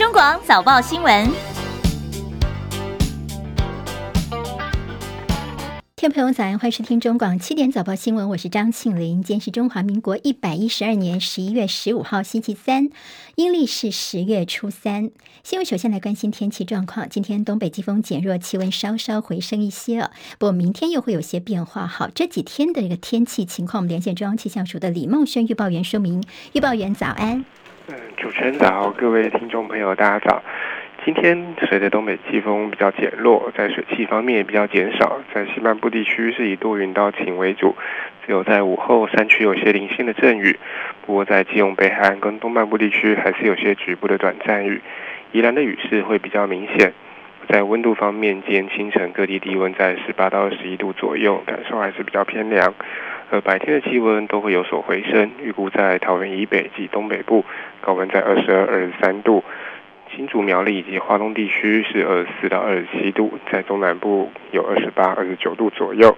中广早报新闻。听朋友早安，欢迎收听中广七点早报新闻，我是张庆玲。今天是中华民国一百一十二年十一月十五号星期三，阴历是十月初三。新闻首先来关心天气状况，今天东北季风减弱，气温稍稍回升一些哦。不过明天又会有些变化。好，这几天的一个天气情况，我们连线中央气象署的李梦轩预报员说明。预报员早安。主持人早，各位听众朋友大家早。今天随着东北季风比较减弱，在水汽方面也比较减少，在西半部地区是以多云到晴为主，只有在午后山区有些零星的阵雨。不过在基隆北海岸跟东半部地区还是有些局部的短暂雨。宜兰的雨势会比较明显。在温度方面，今天清晨各地低温在十八到二十一度左右，感受还是比较偏凉。而白天的气温都会有所回升，预估在桃园以北及东北部高温在二十二、二十三度。新竹苗栗以及花东地区是二十四到二十七度，在中南部有二十八、二十九度左右。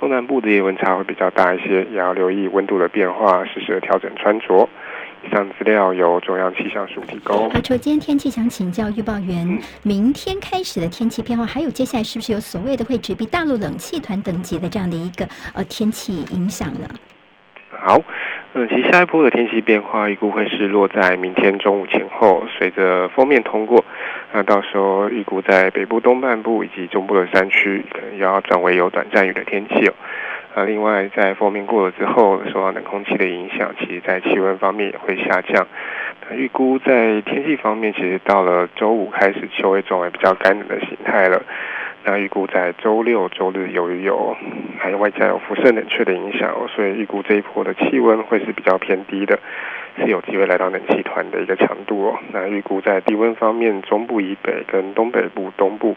中南部的夜温差会比较大一些，也要留意温度的变化，适时的调整穿着。以上资料由中央气象署提供。好，今天天气想请教预报员，明天开始的天气变化，还有接下来是不是有所谓的会直逼大陆冷气团等级的这样的一个呃天气影响呢？好。嗯，其实下一波的天气变化预估会是落在明天中午前后，随着锋面通过，那到时候预估在北部东半部以及中部的山区，可能要转为有短暂雨的天气哦。啊，另外在锋面过了之后，受到冷空气的影响，其实在气温方面也会下降。那预估在天气方面，其实到了周五开始，就会转为比较干冷的形态了。那预估在周六、周日，由于有还有外加有辐射冷却的影响，所以预估这一波的气温会是比较偏低的，是有机会来到冷气团的一个强度哦。那预估在低温方面，中部以北跟东北部东部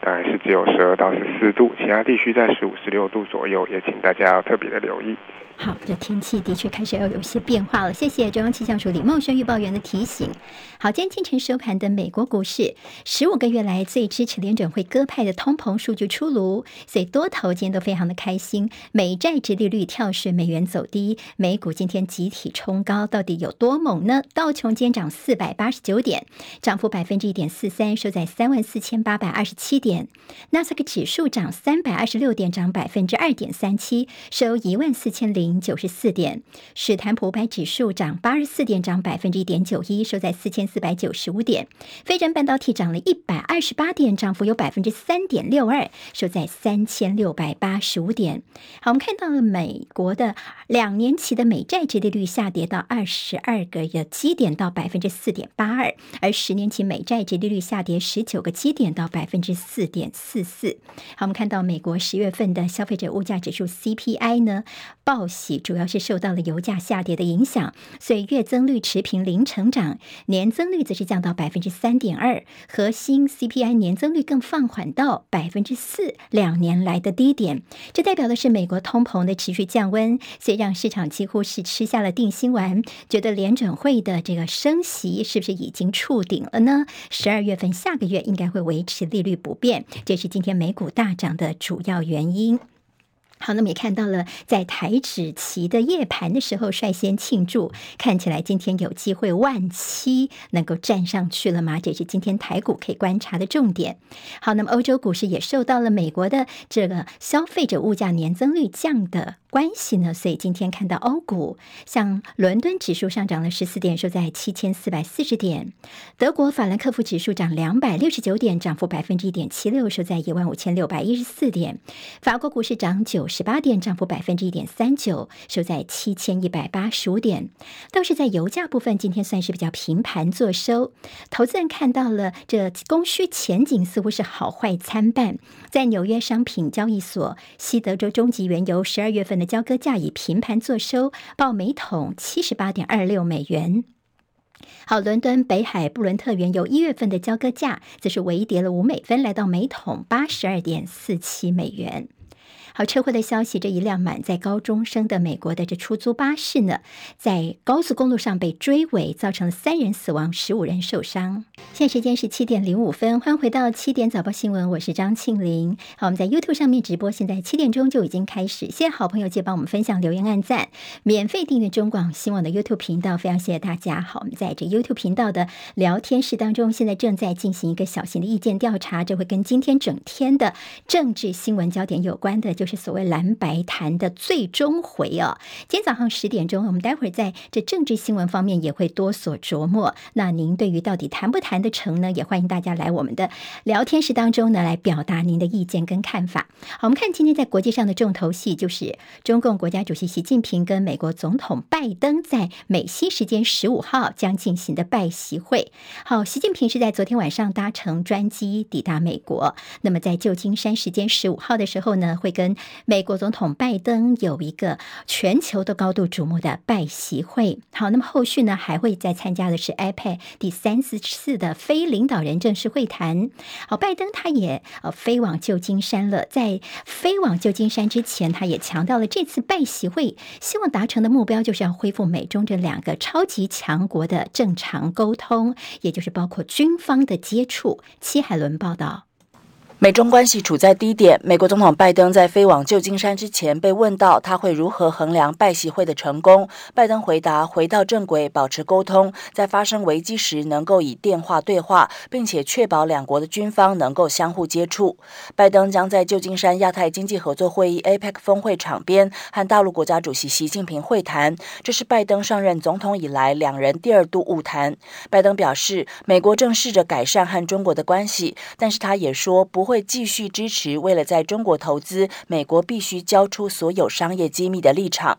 大概是只有十二到十四度，其他地区在十五、十六度左右，也请大家要特别的留意。好，这天气的确开始要有些变化了。谢谢中央气象署李茂轩预报员的提醒。好，今天清晨收盘的美国股市，十五个月来最支持联准会鸽派的通膨数据出炉，所以多头今天都非常的开心。美债殖利率跳水，美元走低，美股今天集体冲高，到底有多猛呢？道琼今天涨四百八十九点，涨幅百分之一点四三，收在三万四千八百二十七点。纳斯达克指数涨三百二十六点，涨百分之二点三七，收一万四千零。九十四点，史坦普百指数涨八十四点，涨百分之一点九一，收在四千四百九十五点。费城半导体涨了一百二十八点，涨幅有百分之三点六二，收在三千六百八十五点。好，我们看到了美国的两年期的美债殖利率下跌到二十十二个基点到百分之四点八二，而十年期美债殖利率下跌十九个基点到百分之四点四四。好，我们看到美国十月份的消费者物价指数 CPI 呢报喜。主要是受到了油价下跌的影响，所以月增率持平零成长，年增率则是降到百分之三点二，核心 CPI 年增率更放缓到百分之四，两年来的低点。这代表的是美国通膨的持续降温，所以让市场几乎是吃下了定心丸，觉得联准会的这个升息是不是已经触顶了呢？十二月份下个月应该会维持利率不变，这是今天美股大涨的主要原因。好，那么也看到了，在台指期的夜盘的时候率先庆祝，看起来今天有机会万七能够站上去了吗？这是今天台股可以观察的重点。好，那么欧洲股市也受到了美国的这个消费者物价年增率降的关系呢，所以今天看到欧股，像伦敦指数上涨了十四点，收在七千四百四十点；德国法兰克福指数涨两百六十九点，涨幅百分之一点七六，收在一万五千六百一十四点；法国股市涨九十八点，涨幅百分之一点三九，收在七千一百八十五点。倒是在油价部分，今天算是比较平盘作收。投资人看到了这供需前景似乎是好坏参半，在纽约商品交易所，西德州中级原油十二月份的交割价以平盘作收，报每桶七十八点二六美元。好，伦敦北海布伦特原油一月份的交割价则是微跌了五美分，来到每桶八十二点四七美元。好，车祸的消息，这一辆满载高中生的美国的这出租巴士呢，在高速公路上被追尾，造成了三人死亡，十五人受伤。现在时间是七点零五分，欢迎回到七点早报新闻，我是张庆玲。好，我们在 YouTube 上面直播，现在七点钟就已经开始。谢谢好朋友借帮我们分享、留言、按赞，免费订阅中广新闻网的 YouTube 频道，非常谢谢大家。好，我们在这 YouTube 频道的聊天室当中，现在正在进行一个小型的意见调查，这会跟今天整天的政治新闻焦点有关的，就是所谓蓝白谈的最终回哦。今天早上十点钟，我们待会儿在这政治新闻方面也会多所琢磨。那您对于到底谈不谈得成呢？也欢迎大家来我们的聊天室当中呢，来表达您的意见跟看法。好，我们看今天在国际上的重头戏，就是中共国家主席习近平跟美国总统拜登在美西时间十五号将进行的拜习会。好，习近平是在昨天晚上搭乘专机抵达美国，那么在旧金山时间十五号的时候呢，会跟美国总统拜登有一个全球都高度瞩目的拜习会。好，那么后续呢，还会再参加的是 iPad 第三十次的非领导人正式会谈。好，拜登他也呃飞往旧金山了，在飞往旧金山之前，他也强调了这次拜习会希望达成的目标就是要恢复美中这两个超级强国的正常沟通，也就是包括军方的接触。戚海伦报道。美中关系处在低点。美国总统拜登在飞往旧金山之前被问到他会如何衡量拜习会的成功，拜登回答：回到正轨，保持沟通，在发生危机时能够以电话对话，并且确保两国的军方能够相互接触。拜登将在旧金山亚太经济合作会议 （APEC） 峰会场边和大陆国家主席习近平会谈，这是拜登上任总统以来两人第二度晤谈。拜登表示，美国正试着改善和中国的关系，但是他也说不。会继续支持为了在中国投资，美国必须交出所有商业机密的立场。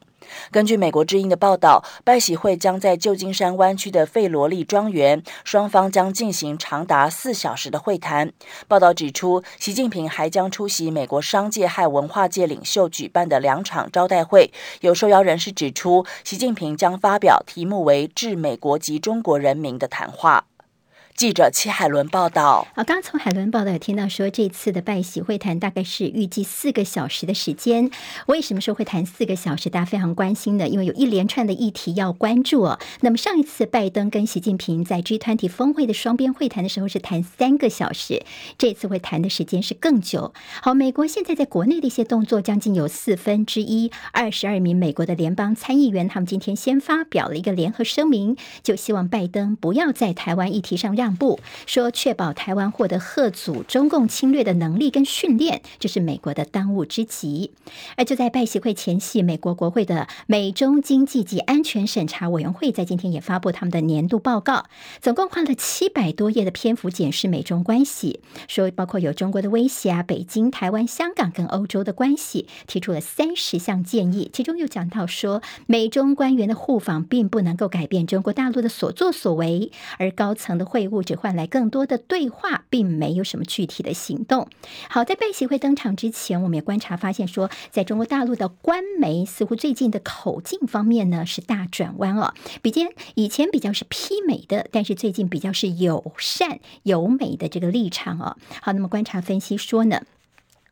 根据美国之音的报道，拜习会将在旧金山湾区的费罗利庄园，双方将进行长达四小时的会谈。报道指出，习近平还将出席美国商界和文化界领袖举办的两场招待会。有受邀人士指出，习近平将发表题目为《致美国及中国人民》的谈话。记者戚海伦报道。好，刚从海伦报道有听到说，这次的拜习会谈大概是预计四个小时的时间。为什么说会谈四个小时？大家非常关心的，因为有一连串的议题要关注哦。那么上一次拜登跟习近平在 G20 峰会的双边会谈的时候是谈三个小时，这次会谈的时间是更久。好，美国现在在国内的一些动作，将近有四分之一，二十二名美国的联邦参议员，他们今天先发表了一个联合声明，就希望拜登不要在台湾议题上让。部说，确保台湾获得吓阻中共侵略的能力跟训练，这是美国的当务之急。而就在拜习会前夕，美国国会的美中经济及安全审查委员会在今天也发布他们的年度报告，总共花了七百多页的篇幅检视美中关系，说包括有中国的威胁啊，北京、台湾、香港跟欧洲的关系，提出了三十项建议，其中又讲到说，美中官员的互访并不能够改变中国大陆的所作所为，而高层的会晤。或者换来更多的对话，并没有什么具体的行动。好，在拜习会登场之前，我们也观察发现说，在中国大陆的官媒似乎最近的口径方面呢是大转弯哦，比肩以前比较是批美的，但是最近比较是友善友美的这个立场哦。好，那么观察分析说呢。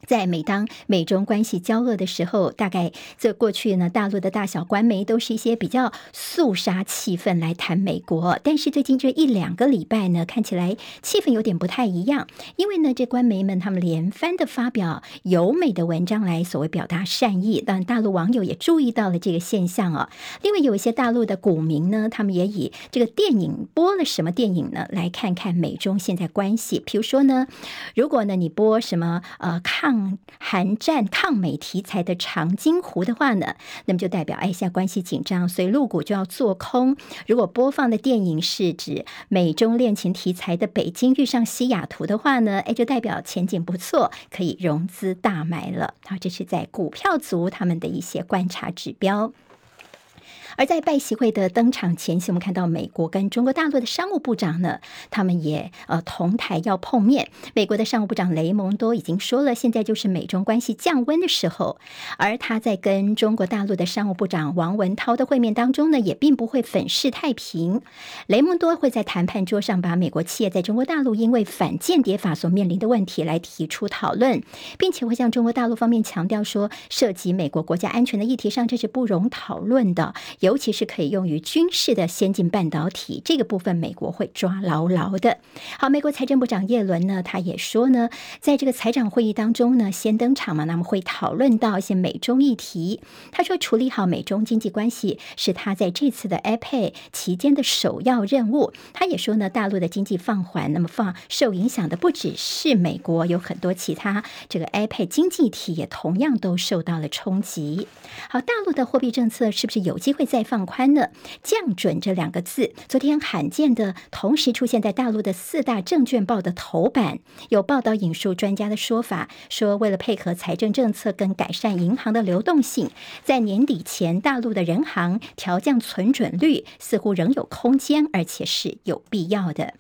在每当美中关系交恶的时候，大概这过去呢，大陆的大小官媒都是一些比较肃杀气氛来谈美国。但是最近这一两个礼拜呢，看起来气氛有点不太一样，因为呢，这官媒们他们连番的发表友美的文章来所谓表达善意。当然，大陆网友也注意到了这个现象哦。另外，有一些大陆的股民呢，他们也以这个电影播了什么电影呢，来看看美中现在关系。比如说呢，如果呢你播什么呃抗抗韩战、抗美题材的长津湖的话呢，那么就代表哎，现在关系紧张，所以陆股就要做空。如果播放的电影是指美中恋情题材的《北京遇上西雅图》的话呢，哎，就代表前景不错，可以融资大买了。好，这是在股票族他们的一些观察指标。而在拜习会的登场前夕，我们看到美国跟中国大陆的商务部长呢，他们也呃同台要碰面。美国的商务部长雷蒙多已经说了，现在就是美中关系降温的时候。而他在跟中国大陆的商务部长王文涛的会面当中呢，也并不会粉饰太平。雷蒙多会在谈判桌上把美国企业在中国大陆因为反间谍法所面临的问题来提出讨论，并且会向中国大陆方面强调说，涉及美国国家安全的议题上，这是不容讨论的。尤其是可以用于军事的先进半导体这个部分，美国会抓牢牢的。好，美国财政部长耶伦呢，他也说呢，在这个财长会议当中呢，先登场嘛，那么会讨论到一些美中议题。他说，处理好美中经济关系是他在这次的 APEC 期间的首要任务。他也说呢，大陆的经济放缓，那么放受影响的不只是美国，有很多其他这个 APEC 经济体也同样都受到了冲击。好，大陆的货币政策是不是有机会在再放宽呢？降准这两个字，昨天罕见的同时出现在大陆的四大证券报的头版。有报道引述专家的说法，说为了配合财政政策跟改善银行的流动性，在年底前，大陆的人行调降存准率似乎仍有空间，而且是有必要的。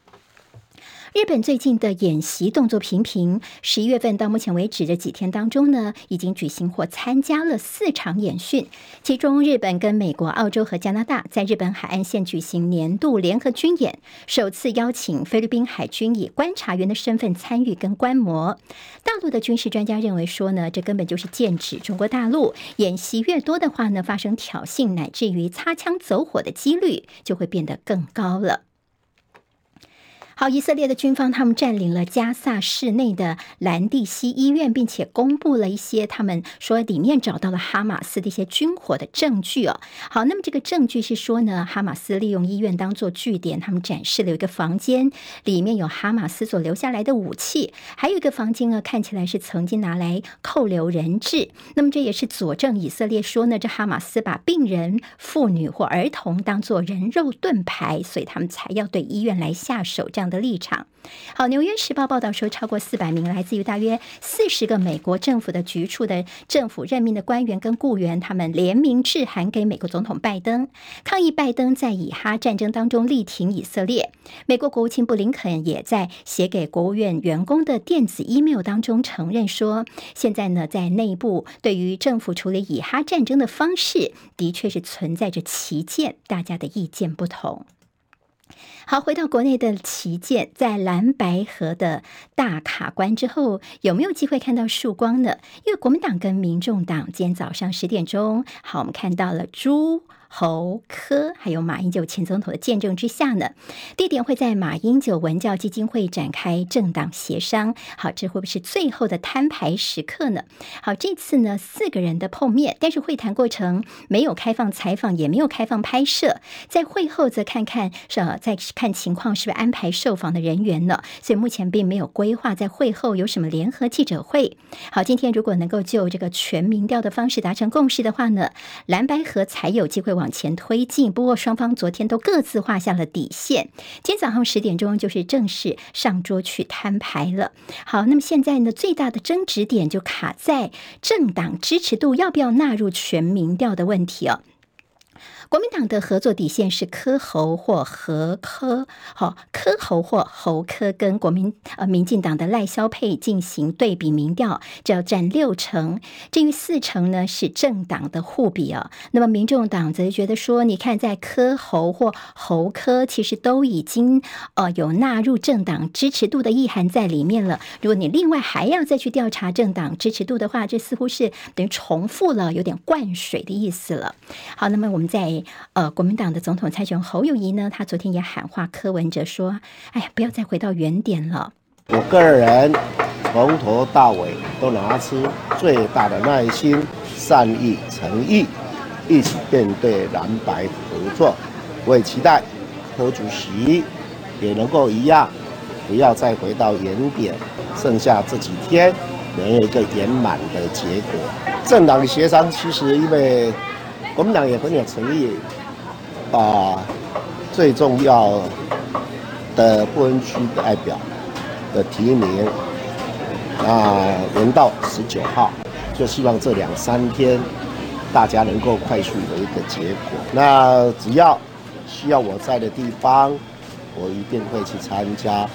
日本最近的演习动作频频，十一月份到目前为止的几天当中呢，已经举行或参加了四场演训。其中，日本跟美国、澳洲和加拿大在日本海岸线举行年度联合军演，首次邀请菲律宾海军以观察员的身份参与跟观摩。大陆的军事专家认为说呢，这根本就是剑指中国大陆。演习越多的话呢，发生挑衅乃至于擦枪走火的几率就会变得更高了。好，以色列的军方他们占领了加萨市内的兰蒂西医院，并且公布了一些他们说里面找到了哈马斯的一些军火的证据哦。好，那么这个证据是说呢，哈马斯利用医院当做据点，他们展示了一个房间，里面有哈马斯所留下来的武器，还有一个房间呢，看起来是曾经拿来扣留人质。那么这也是佐证以色列说呢，这哈马斯把病人、妇女或儿童当做人肉盾牌，所以他们才要对医院来下手这样的立场。好，《纽约时报》报道说，超过四百名来自于大约四十个美国政府的局处的政府任命的官员跟雇员，他们联名致函给美国总统拜登，抗议拜登在以哈战争当中力挺以色列。美国国务卿布林肯也在写给国务院员工的电子 email 当中承认说，现在呢，在内部对于政府处理以哈战争的方式，的确是存在着歧见，大家的意见不同。好，回到国内的旗舰，在蓝白河的大卡关之后，有没有机会看到曙光呢？因为国民党跟民众党今天早上十点钟，好，我们看到了朱。侯科还有马英九前总统的见证之下呢，地点会在马英九文教基金会展开政党协商。好，这会不会是最后的摊牌时刻呢？好，这次呢四个人的碰面，但是会谈过程没有开放采访，也没有开放拍摄。在会后则看看是再看情况，是不是安排受访的人员呢？所以目前并没有规划在会后有什么联合记者会。好，今天如果能够就这个全民调的方式达成共识的话呢，蓝白合才有机会往前推进，不过双方昨天都各自画下了底线。今天早上十点钟就是正式上桌去摊牌了。好，那么现在呢，最大的争执点就卡在政党支持度要不要纳入全民调的问题哦。国民党的合作底线是柯侯或侯柯，好，柯侯或侯柯跟国民呃民进党的赖萧配进行对比民调，就要占六成。至于四成呢，是政党的互比啊。那么民众党则觉得说，你看在柯侯或侯柯，其实都已经呃有纳入政党支持度的意涵在里面了。如果你另外还要再去调查政党支持度的话，这似乎是等于重复了，有点灌水的意思了。好，那么我们再呃，国民党的总统参选侯友谊呢，他昨天也喊话柯文哲说：“哎呀，不要再回到原点了。”我个人从头到尾都拿出最大的耐心、善意、诚意，一起面对蓝白合作。我也期待柯主席也能够一样，不要再回到原点。剩下这几天，能有一个圆满的结果。政党协商，其实因为。我们党也很有诚意，把最重要的不分区代表的提名，啊，延到十九号，就希望这两三天，大家能够快速有一个结果。那只要需要我在的地方，我一定会去参加。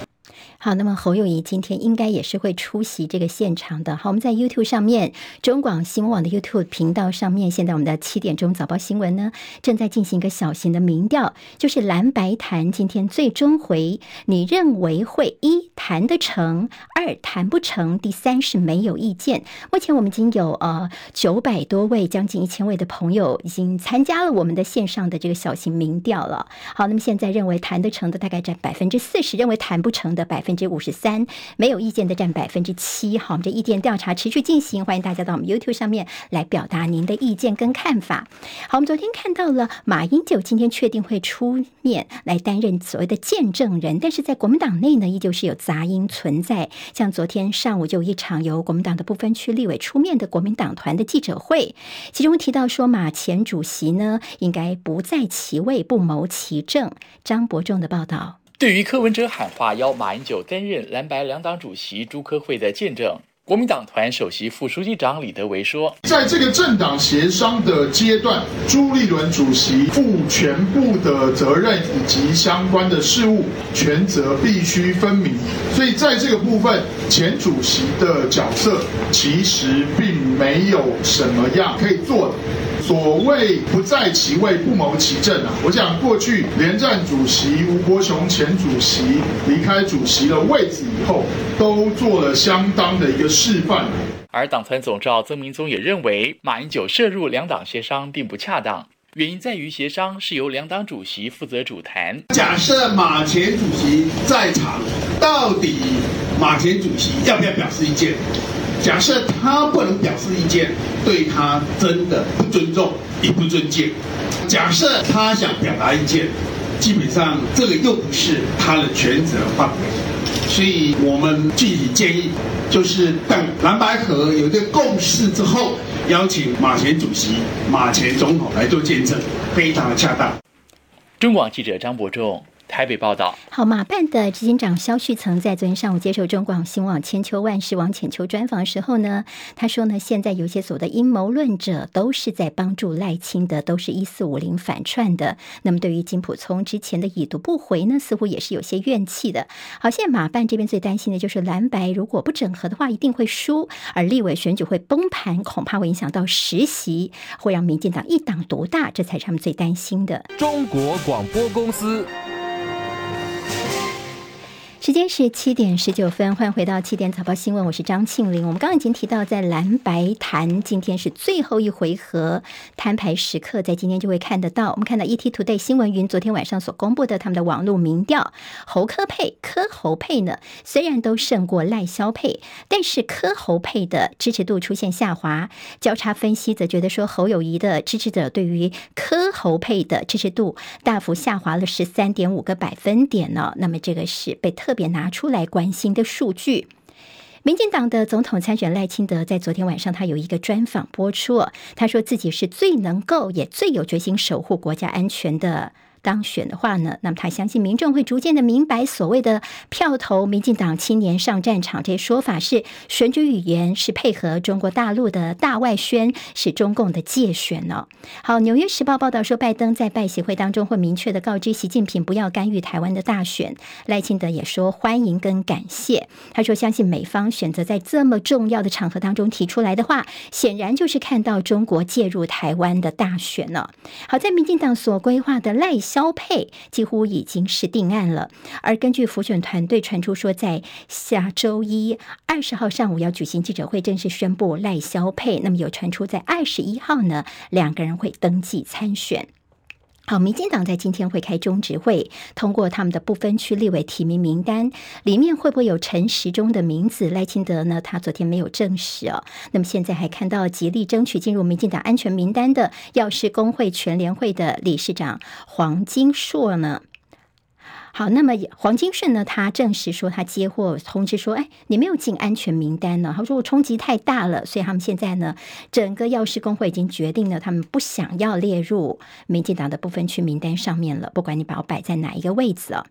好，那么侯友谊今天应该也是会出席这个现场的。好，我们在 YouTube 上面，中广新闻网的 YouTube 频道上面，现在我们的七点钟早报新闻呢，正在进行一个小型的民调，就是蓝白谈今天最终回，你认为会一谈得成，二谈不成，第三是没有意见。目前我们已经有呃九百多位，将近一千位的朋友已经参加了我们的线上的这个小型民调了。好，那么现在认为谈得成的大概占百分之四十，认为谈不成的百分。百分之五十三，没有意见的占百分之七。好，我们这意见调查持续进行，欢迎大家到我们 YouTube 上面来表达您的意见跟看法。好，我们昨天看到了马英九今天确定会出面来担任所谓的见证人，但是在国民党内呢，依旧是有杂音存在。像昨天上午就一场由国民党的不分区立委出面的国民党团的记者会，其中提到说马前主席呢应该不在其位，不谋其政。张伯仲的报道。对于柯文哲喊话邀马英九担任蓝白两党主席朱科会的见证，国民党团首席副书记长李德维说：“在这个政党协商的阶段，朱立伦主席负全部的责任以及相关的事务权责必须分明，所以在这个部分，前主席的角色其实并没有什么样可以做的。”所谓不在其位不谋其政啊！我想过去连战主席吴伯雄前主席离开主席的位置以后，都做了相当的一个示范。而党团总召曾明宗也认为，马英九涉入两党协商并不恰当，原因在于协商是由两党主席负责主谈。假设马前主席在场，到底马前主席要不要表示意见？假设他不能表示意见，对他真的不尊重也不尊敬。假设他想表达意见，基本上这个又不是他的权责范围。所以我们具体建议，就是等蓝白河有一个共识之后，邀请马前主席、马前总统来做见证，非常的恰当。中广记者张博仲。台北报道，好，马办的执行长肖旭曾在昨天上午接受中广新闻网千秋万世王浅秋专访的时候呢，他说呢，现在有些所谓的阴谋论者都是在帮助赖清德，都是一四五零反串的。那么对于金普聪之前的已读不回呢，似乎也是有些怨气的。好，现在马办这边最担心的就是蓝白如果不整合的话，一定会输，而立委选举会崩盘，恐怕会影响到实习，会让民进党一党独大，这才是他们最担心的。中国广播公司。时间是七点十九分，欢迎回到七点早报新闻，我是张庆玲。我们刚刚已经提到，在蓝白谈今天是最后一回合摊牌时刻，在今天就会看得到。我们看到 ETtoday 新闻云昨天晚上所公布的他们的网络民调，侯科配、柯侯配呢，虽然都胜过赖萧配，但是柯侯配的支持度出现下滑。交叉分析则觉得说，侯友谊的支持者对于柯侯配的支持度大幅下滑了十三点五个百分点呢。那么这个是被特。特别拿出来关心的数据，民进党的总统参选赖清德在昨天晚上，他有一个专访播出，他说自己是最能够也最有决心守护国家安全的。当选的话呢，那么他相信民众会逐渐的明白所谓的票投民进党青年上战场这些说法是选举语言，是配合中国大陆的大外宣，是中共的介选呢、好，《纽约时报》报道说，拜登在拜协会当中会明确的告知习近平不要干预台湾的大选。赖清德也说欢迎跟感谢，他说相信美方选择在这么重要的场合当中提出来的话，显然就是看到中国介入台湾的大选呢。好，在民进党所规划的赖。萧佩几乎已经是定案了，而根据辅选团队传出说，在下周一二十号上午要举行记者会，正式宣布赖肖佩。那么有传出在二十一号呢，两个人会登记参选。好，民进党在今天会开中执会，通过他们的不分区立委提名名单，里面会不会有陈时中的名字？赖清德呢？他昨天没有证实哦。那么现在还看到极力争取进入民进党安全名单的药师工会全联会的理事长黄金硕呢？好，那么黄金顺呢？他证实说，他接获通知说，哎，你没有进安全名单呢。他说我冲击太大了，所以他们现在呢，整个药师工会已经决定了，他们不想要列入民进党的不分区名单上面了。不管你把我摆在哪一个位置啊。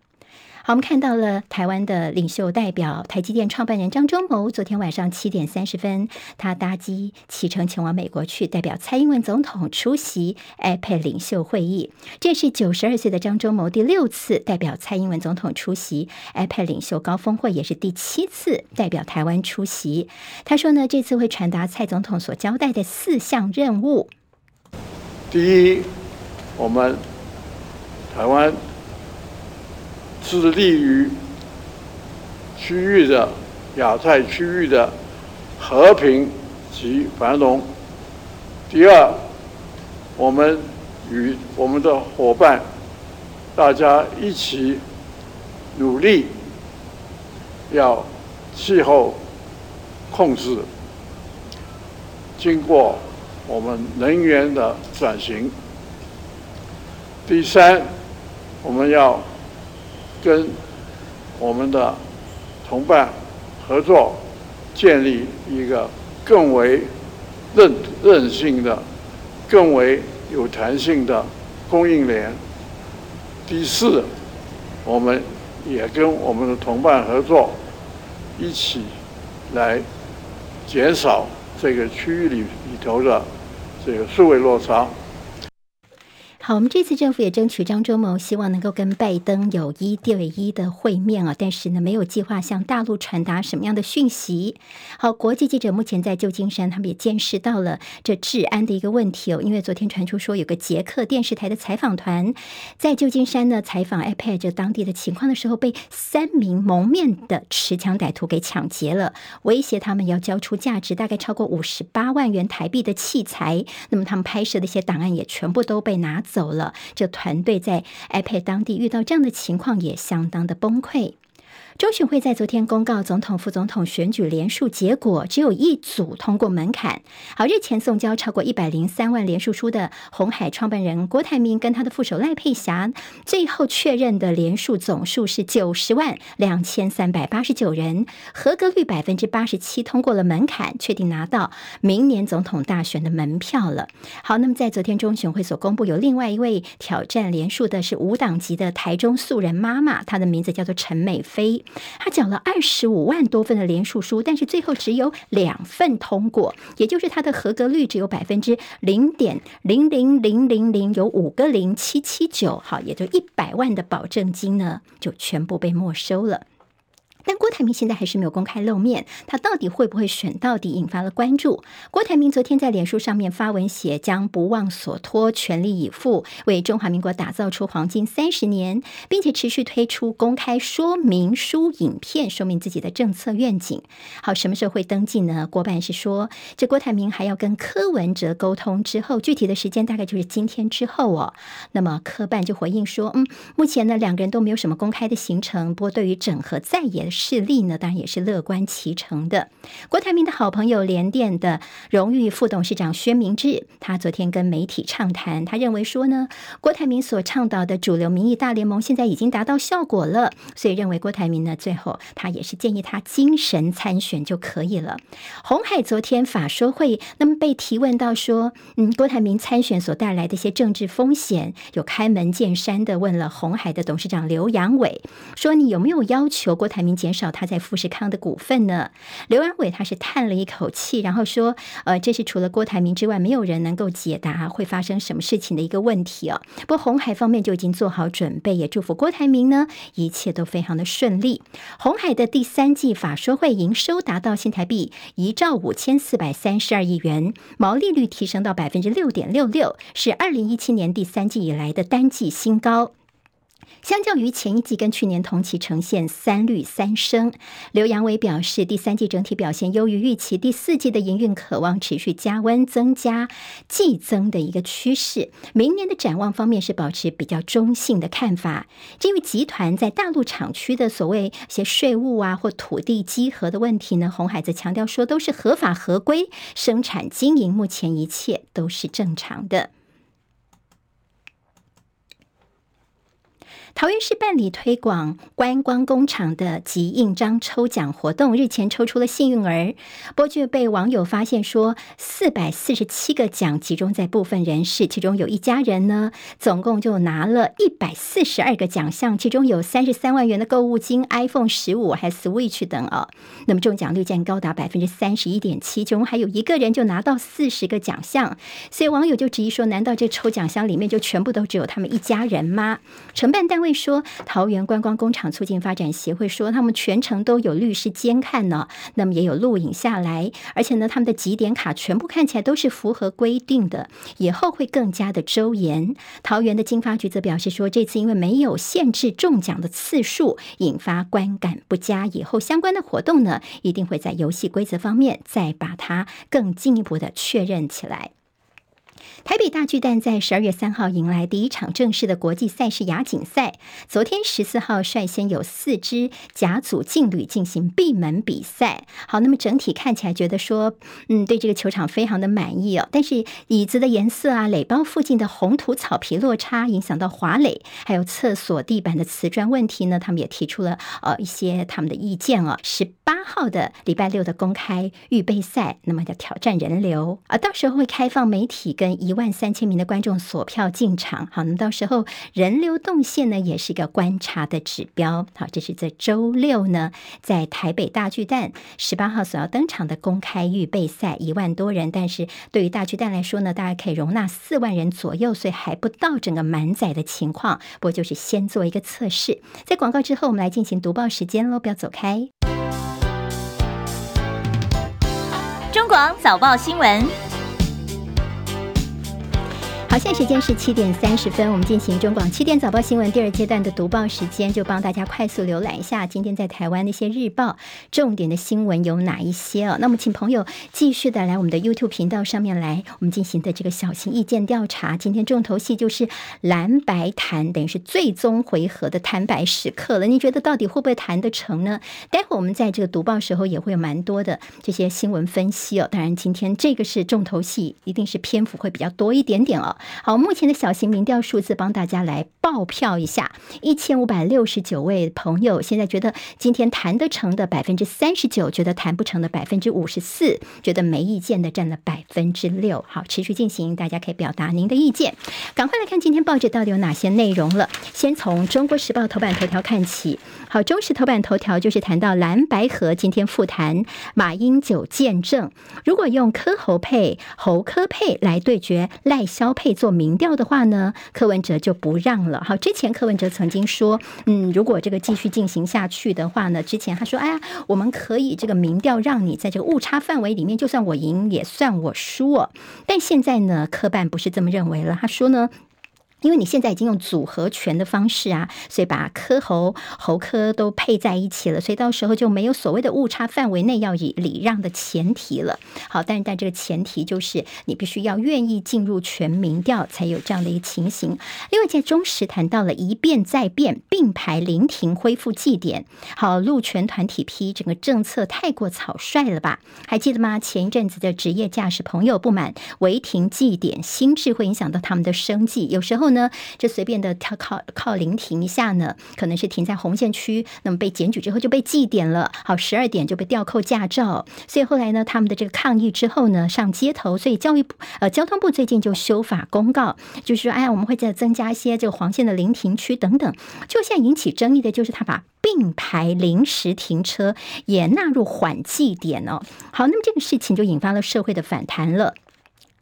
好，我们看到了台湾的领袖代表台积电创办人张忠谋，昨天晚上七点三十分，他搭机启程前往美国去，代表蔡英文总统出席 APEC 领袖会议。这是九十二岁的张忠谋第六次代表蔡英文总统出席 APEC 领袖高峰会，也是第七次代表台湾出席。他说呢，这次会传达蔡总统所交代的四项任务。第一，我们台湾。致力于区域的亚太区域的和平及繁荣。第二，我们与我们的伙伴大家一起努力，要气候控制，经过我们能源的转型。第三，我们要。跟我们的同伴合作，建立一个更为韧韧性的、更为有弹性的供应链。第四，我们也跟我们的同伴合作，一起来减少这个区域里里头的这个数位落差。好，我们这次政府也争取张忠谋，希望能够跟拜登有一对一的会面啊，但是呢，没有计划向大陆传达什么样的讯息。好，国际记者目前在旧金山，他们也见识到了这治安的一个问题哦，因为昨天传出说有个捷克电视台的采访团在旧金山呢采访 iPad 这当地的情况的时候，被三名蒙面的持枪歹徒给抢劫了，威胁他们要交出价值大概超过五十八万元台币的器材，那么他们拍摄的一些档案也全部都被拿走。走了，这团队在 iPad 当地遇到这样的情况，也相当的崩溃。中选会在昨天公告总统、副总统选举连署结果，只有一组通过门槛。好，日前送交超过一百零三万连署书的红海创办人郭台铭跟他的副手赖佩霞，最后确认的连署总数是九十万两千三百八十九人，合格率百分之八十七，通过了门槛，确定拿到明年总统大选的门票了。好，那么在昨天中选会所公布，有另外一位挑战连署的是无党籍的台中素人妈妈，她的名字叫做陈美菲。他讲了二十五万多份的连署书，但是最后只有两份通过，也就是他的合格率只有百分之零点零零零零零，有五个零七七九，好，也就一百万的保证金呢，就全部被没收了。但郭台铭现在还是没有公开露面，他到底会不会选到底，引发了关注。郭台铭昨天在脸书上面发文写，将不忘所托，全力以赴，为中华民国打造出黄金三十年，并且持续推出公开说明书影片，说明自己的政策愿景。好，什么时候会登记呢？郭办是说，这郭台铭还要跟柯文哲沟通，之后具体的时间大概就是今天之后哦。那么柯办就回应说，嗯，目前呢两个人都没有什么公开的行程，不过对于整合在野。势力呢，当然也是乐观其成的。郭台铭的好朋友联电的荣誉副董事长薛明志，他昨天跟媒体畅谈，他认为说呢，郭台铭所倡导的主流民意大联盟现在已经达到效果了，所以认为郭台铭呢，最后他也是建议他精神参选就可以了。红海昨天法说会，那么被提问到说，嗯，郭台铭参选所带来的一些政治风险，有开门见山的问了红海的董事长刘扬伟，说你有没有要求郭台铭？减少他在富士康的股份呢？刘安伟他是叹了一口气，然后说：“呃，这是除了郭台铭之外，没有人能够解答会发生什么事情的一个问题哦。”不过红海方面就已经做好准备，也祝福郭台铭呢，一切都非常的顺利。红海的第三季法说会营收达到新台币一兆五千四百三十二亿元，毛利率提升到百分之六点六六，是二零一七年第三季以来的单季新高。相较于前一季跟去年同期呈现三绿三升，刘扬伟表示，第三季整体表现优于预期，第四季的营运可望持续加温，增加季增的一个趋势。明年的展望方面是保持比较中性的看法。至于集团在大陆厂区的所谓一些税务啊或土地稽核的问题呢，红海则强调说都是合法合规，生产经营目前一切都是正常的。桃园市办理推广观光工厂的集印章抽奖活动，日前抽出了幸运儿，不过就被网友发现说，四百四十七个奖集中在部分人士，其中有一家人呢，总共就拿了一百四十二个奖项，其中有三十三万元的购物金、iPhone 十五还 Switch 等哦。那么中奖率占高达百分之三十一点七，其中还有一个人就拿到四十个奖项，所以网友就质疑说，难道这抽奖箱里面就全部都只有他们一家人吗？承办单为说，桃园观光工厂促进发展协会说，他们全程都有律师监看呢，那么也有录影下来，而且呢，他们的几点卡全部看起来都是符合规定的，以后会更加的周延。桃园的经发局则表示说，这次因为没有限制中奖的次数，引发观感不佳，以后相关的活动呢，一定会在游戏规则方面再把它更进一步的确认起来。台北大巨蛋在十二月三号迎来第一场正式的国际赛事亚锦赛。昨天十四号率先有四支甲组劲旅进行闭门比赛。好，那么整体看起来觉得说，嗯，对这个球场非常的满意哦。但是椅子的颜色啊，垒包附近的红土草皮落差，影响到滑垒，还有厕所地板的瓷砖问题呢，他们也提出了呃一些他们的意见哦。十八号的礼拜六的公开预备赛，那么要挑战人流啊，到时候会开放媒体跟一万三千名的观众锁票进场，好，那到时候人流动线呢，也是一个观察的指标。好，这是在周六呢，在台北大巨蛋十八号所要登场的公开预备赛，一万多人，但是对于大巨蛋来说呢，大概可以容纳四万人左右，所以还不到整个满载的情况。不过就是先做一个测试。在广告之后，我们来进行读报时间喽，不要走开。中广早报新闻。好，现在时间是七点三十分，我们进行中广七点早报新闻第二阶段的读报时间，就帮大家快速浏览一下今天在台湾的一些日报重点的新闻有哪一些哦。那么，请朋友继续的来我们的 YouTube 频道上面来，我们进行的这个小型意见调查。今天重头戏就是蓝白谈，等于是最终回合的谈白时刻了。你觉得到底会不会谈得成呢？待会我们在这个读报时候也会有蛮多的这些新闻分析哦。当然，今天这个是重头戏，一定是篇幅会比较多一点点哦。好，目前的小型民调数字帮大家来报票一下，一千五百六十九位朋友现在觉得今天谈得成的百分之三十九，觉得谈不成的百分之五十四，觉得没意见的占了百分之六。好，持续进行，大家可以表达您的意见。赶快来看今天报纸到底有哪些内容了。先从《中国时报》头版头条看起。好，中时头版头条就是谈到蓝白合今天复谈，马英九见证，如果用柯侯配、侯柯配来对决赖萧配。做民调的话呢，柯文哲就不让了。好，之前柯文哲曾经说，嗯，如果这个继续进行下去的话呢，之前他说，哎呀，我们可以这个民调让你在这个误差范围里面，就算我赢也算我输哦。但现在呢，科办不是这么认为了。他说呢。因为你现在已经用组合拳的方式啊，所以把科喉、喉科都配在一起了，所以到时候就没有所谓的误差范围内要以礼让的前提了。好，但是但这个前提就是你必须要愿意进入全民调，才有这样的一个情形。另外，在中时谈到了一变再变，并排临停恢复祭典。好，陆权团体批整个政策太过草率了吧？还记得吗？前一阵子的职业驾驶朋友不满违停祭典，心智会影响到他们的生计，有时候。呢，就随便的靠靠靠临停一下呢，可能是停在红线区，那么被检举之后就被记点了。好，十二点就被吊扣驾照。所以后来呢，他们的这个抗议之后呢，上街头。所以教育部呃交通部最近就修法公告，就是说，哎呀，我们会再增加一些这个黄线的临停区等等。就现在引起争议的就是他把并排临时停车也纳入缓记点哦。好，那么这个事情就引发了社会的反弹了。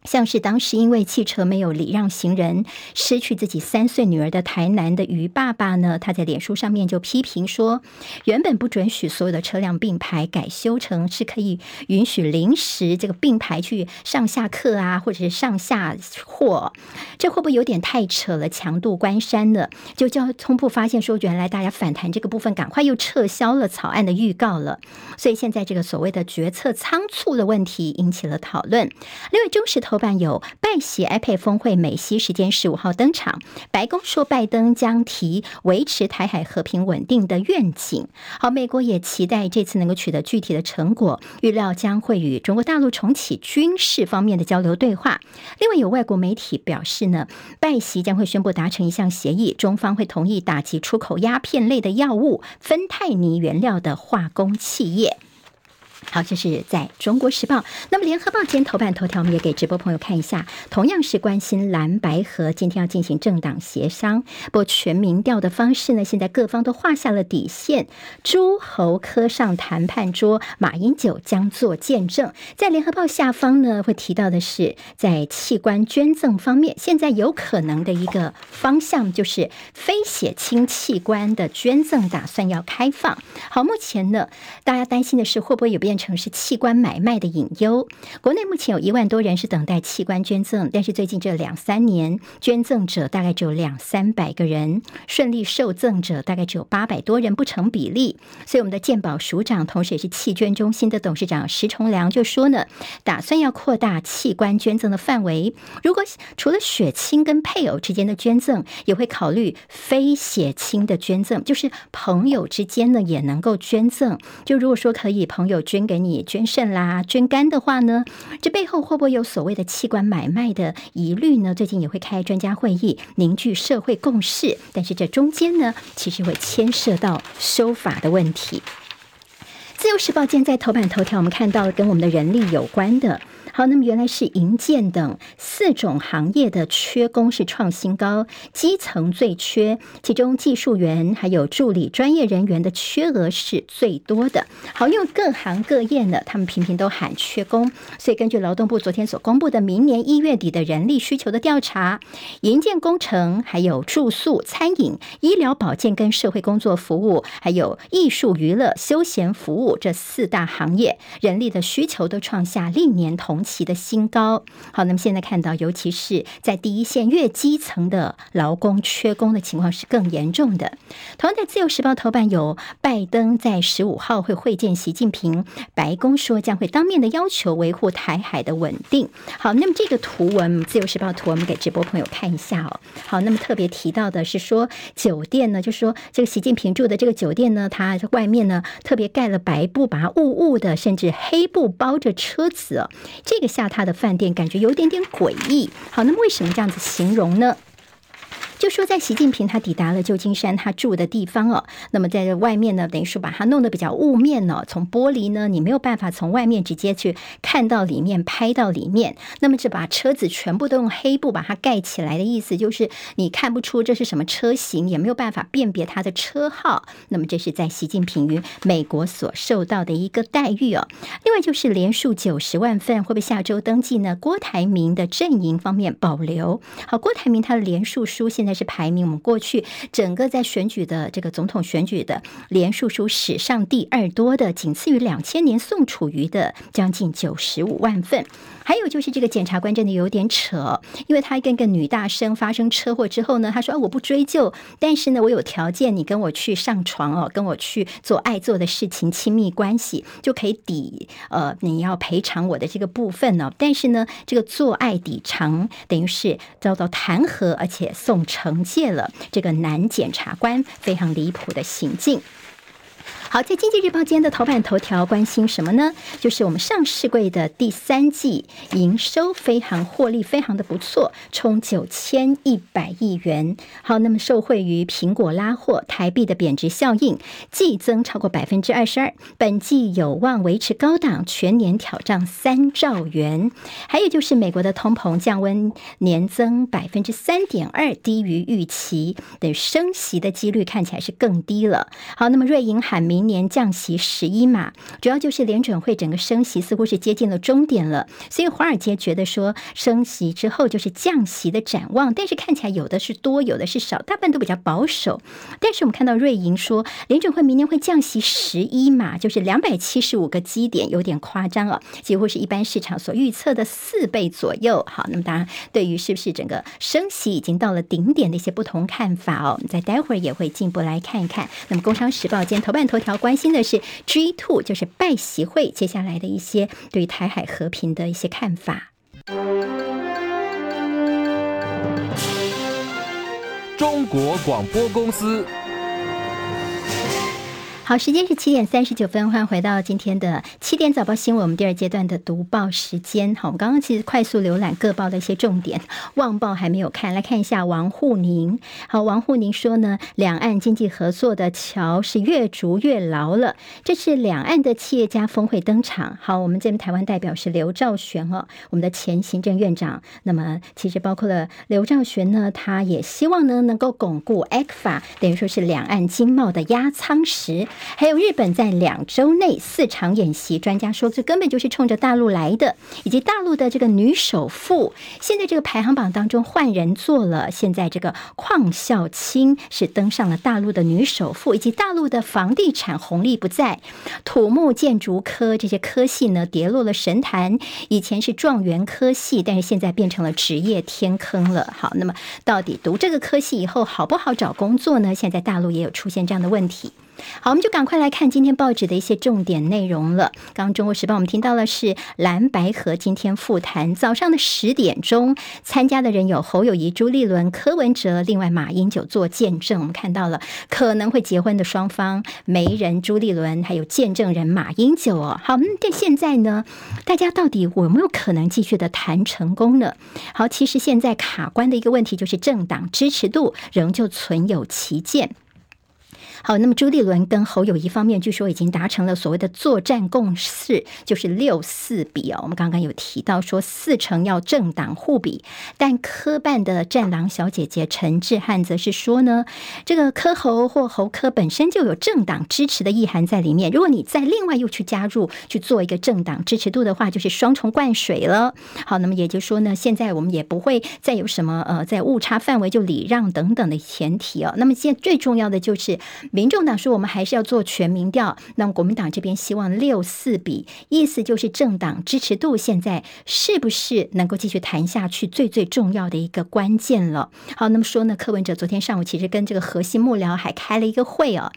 像是当时因为汽车没有礼让行人，失去自己三岁女儿的台南的于爸爸呢，他在脸书上面就批评说，原本不准许所有的车辆并排，改修成是可以允许临时这个并排去上下客啊，或者是上下货，这会不会有点太扯了？强渡关山呢？就交通部发现说，原来大家反弹这个部分，赶快又撤销了草案的预告了，所以现在这个所谓的决策仓促的问题引起了讨论。另外，中时头后伴有拜习 IPEC 峰会，美西时间十五号登场。白宫说，拜登将提维持台海和平稳定的愿景。好，美国也期待这次能够取得具体的成果，预料将会与中国大陆重启军事方面的交流对话。另外，有外国媒体表示呢，拜习将会宣布达成一项协议，中方会同意打击出口鸦片类的药物、芬太尼原料的化工企业。好，这是在中国时报。那么联合报今天头版头条，我们也给直播朋友看一下，同样是关心蓝白合，今天要进行政党协商。不全民调的方式呢，现在各方都画下了底线，诸侯科上谈判桌，马英九将做见证。在联合报下方呢，会提到的是，在器官捐赠方面，现在有可能的一个方向就是非血亲器官的捐赠打算要开放。好，目前呢，大家担心的是会不会有变。变成是器官买卖的隐忧，国内目前有一万多人是等待器官捐赠，但是最近这两三年，捐赠者大概只有两三百个人，顺利受赠者大概只有八百多人，不成比例。所以我们的健保署长，同时也是器捐中心的董事长石崇良就说呢，打算要扩大器官捐赠的范围，如果除了血亲跟配偶之间的捐赠，也会考虑非血亲的捐赠，就是朋友之间呢也能够捐赠。就如果说可以，朋友捐。给你捐肾啦、捐肝的话呢，这背后会不会有所谓的器官买卖的疑虑呢？最近也会开专家会议，凝聚社会共识。但是这中间呢，其实会牵涉到修法的问题。自由时报今天在头版头条，我们看到跟我们的人力有关的。好，那么原来是营建等四种行业的缺工是创新高，基层最缺，其中技术员还有助理专业人员的缺额是最多的。好，因为各行各业呢，他们频频都喊缺工，所以根据劳动部昨天所公布的明年一月底的人力需求的调查，营建工程、还有住宿、餐饮、医疗保健跟社会工作服务，还有艺术娱乐休闲服务这四大行业，人力的需求都创下历年同期的新高。好，那么现在看到，尤其是在第一线越基层的劳工缺工的情况是更严重的。同样在《自由时报》头版有拜登在十五号会会见习近平，白宫说将会当面的要求维护台海的稳定。好，那么这个图文《自由时报》图文，我们给直播朋友看一下哦。好，那么特别提到的是说酒店呢，就是说这个习近平住的这个酒店呢，它外面呢特别盖了白布，把它雾雾的，甚至黑布包着车子哦。这个下榻的饭店感觉有点点诡异。好，那么为什么这样子形容呢？就说在习近平他抵达了旧金山他住的地方哦，那么在外面呢，等于说把它弄得比较雾面哦，从玻璃呢，你没有办法从外面直接去看到里面，拍到里面。那么这把车子全部都用黑布把它盖起来的意思，就是你看不出这是什么车型，也没有办法辨别它的车号。那么这是在习近平于美国所受到的一个待遇哦。另外就是连署九十万份，会不会下周登记呢？郭台铭的阵营方面保留。好，郭台铭他的连署书现在。还是排名我们过去整个在选举的这个总统选举的连数书史上第二多的，仅次于两千年宋楚瑜的将近九十五万份。还有就是这个检察官真的有点扯，因为他跟个女大生发生车祸之后呢，他说：“我不追究，但是呢，我有条件，你跟我去上床哦，跟我去做爱做的事情，亲密关系就可以抵呃，你要赔偿我的这个部分呢。但是呢，这个做爱抵偿等于是遭到弹劾，而且送惩戒了这个男检察官，非常离谱的行径。”好，在经济日报今天的头版头条关心什么呢？就是我们上市柜的第三季营收非常获利，非常的不错，冲九千一百亿元。好，那么受惠于苹果拉货，台币的贬值效应，季增超过百分之二十二，本季有望维持高档，全年挑战三兆元。还有就是美国的通膨降温，年增百分之三点二，低于预期，等升息的几率看起来是更低了。好，那么瑞银喊明。明年降息十一码，主要就是联准会整个升息似乎是接近了终点了，所以华尔街觉得说升息之后就是降息的展望，但是看起来有的是多，有的是少，大部分都比较保守。但是我们看到瑞银说联准会明年会降息十一码，就是两百七十五个基点，有点夸张哦，几乎是一般市场所预测的四倍左右。好，那么当然对于是不是整个升息已经到了顶点的一些不同看法哦，我们在待会儿也会进一步来看一看。那么《工商时报》今天头版头条。要关心的是 G two 就是拜习会接下来的一些对台海和平的一些看法。中国广播公司。好，时间是七点三十九分，欢迎回到今天的七点早报新闻，我们第二阶段的读报时间。好，我们刚刚其实快速浏览各报的一些重点，旺报还没有看，来看一下王沪宁。好，王沪宁说呢，两岸经济合作的桥是越筑越牢了。这是两岸的企业家峰会登场。好，我们这边台湾代表是刘兆玄哦，我们的前行政院长。那么其实包括了刘兆玄呢，他也希望呢能够巩固 ECFA，等于说是两岸经贸的压舱石。还有日本在两周内四场演习，专家说这根本就是冲着大陆来的，以及大陆的这个女首富，现在这个排行榜当中换人做了，现在这个邝孝卿是登上了大陆的女首富，以及大陆的房地产红利不再，土木建筑科这些科系呢跌落了神坛，以前是状元科系，但是现在变成了职业天坑了。好，那么到底读这个科系以后好不好找工作呢？现在大陆也有出现这样的问题。好，我们就赶快来看今天报纸的一些重点内容了。刚刚《中国时报》我们听到了是蓝白合今天复谈，早上的十点钟参加的人有侯友谊、朱立伦、柯文哲，另外马英九做见证。我们看到了可能会结婚的双方，媒人朱立伦，还有见证人马英九哦。好，那现在呢，大家到底有没有可能继续的谈成功呢？好，其实现在卡关的一个问题就是政党支持度仍旧存有歧见。好，那么朱立伦跟侯友谊方面，据说已经达成了所谓的作战共识，就是六四比哦。我们刚刚有提到说四成要政党互比，但科办的战狼小姐姐陈志汉则是说呢，这个科侯或侯科本身就有政党支持的意涵在里面。如果你再另外又去加入去做一个政党支持度的话，就是双重灌水了。好，那么也就是说呢，现在我们也不会再有什么呃在误差范围就礼让等等的前提哦。那么现在最重要的就是。民众党说，我们还是要做全民调。那么国民党这边希望六四比，意思就是政党支持度现在是不是能够继续谈下去，最最重要的一个关键了。好，那么说呢，柯文哲昨天上午其实跟这个核心幕僚还开了一个会哦，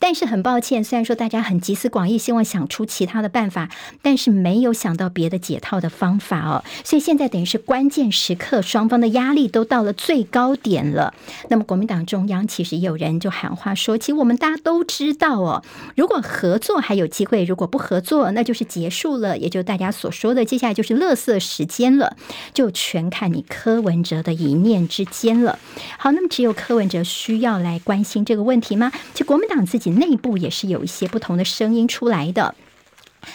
但是很抱歉，虽然说大家很集思广益，希望想出其他的办法，但是没有想到别的解套的方法哦。所以现在等于是关键时刻，双方的压力都到了最高点了。那么国民党中央其实也有人就喊话说，其实。我们大家都知道哦，如果合作还有机会，如果不合作，那就是结束了，也就大家所说的，接下来就是乐色时间了，就全看你柯文哲的一念之间了。好，那么只有柯文哲需要来关心这个问题吗？其实国民党自己内部也是有一些不同的声音出来的。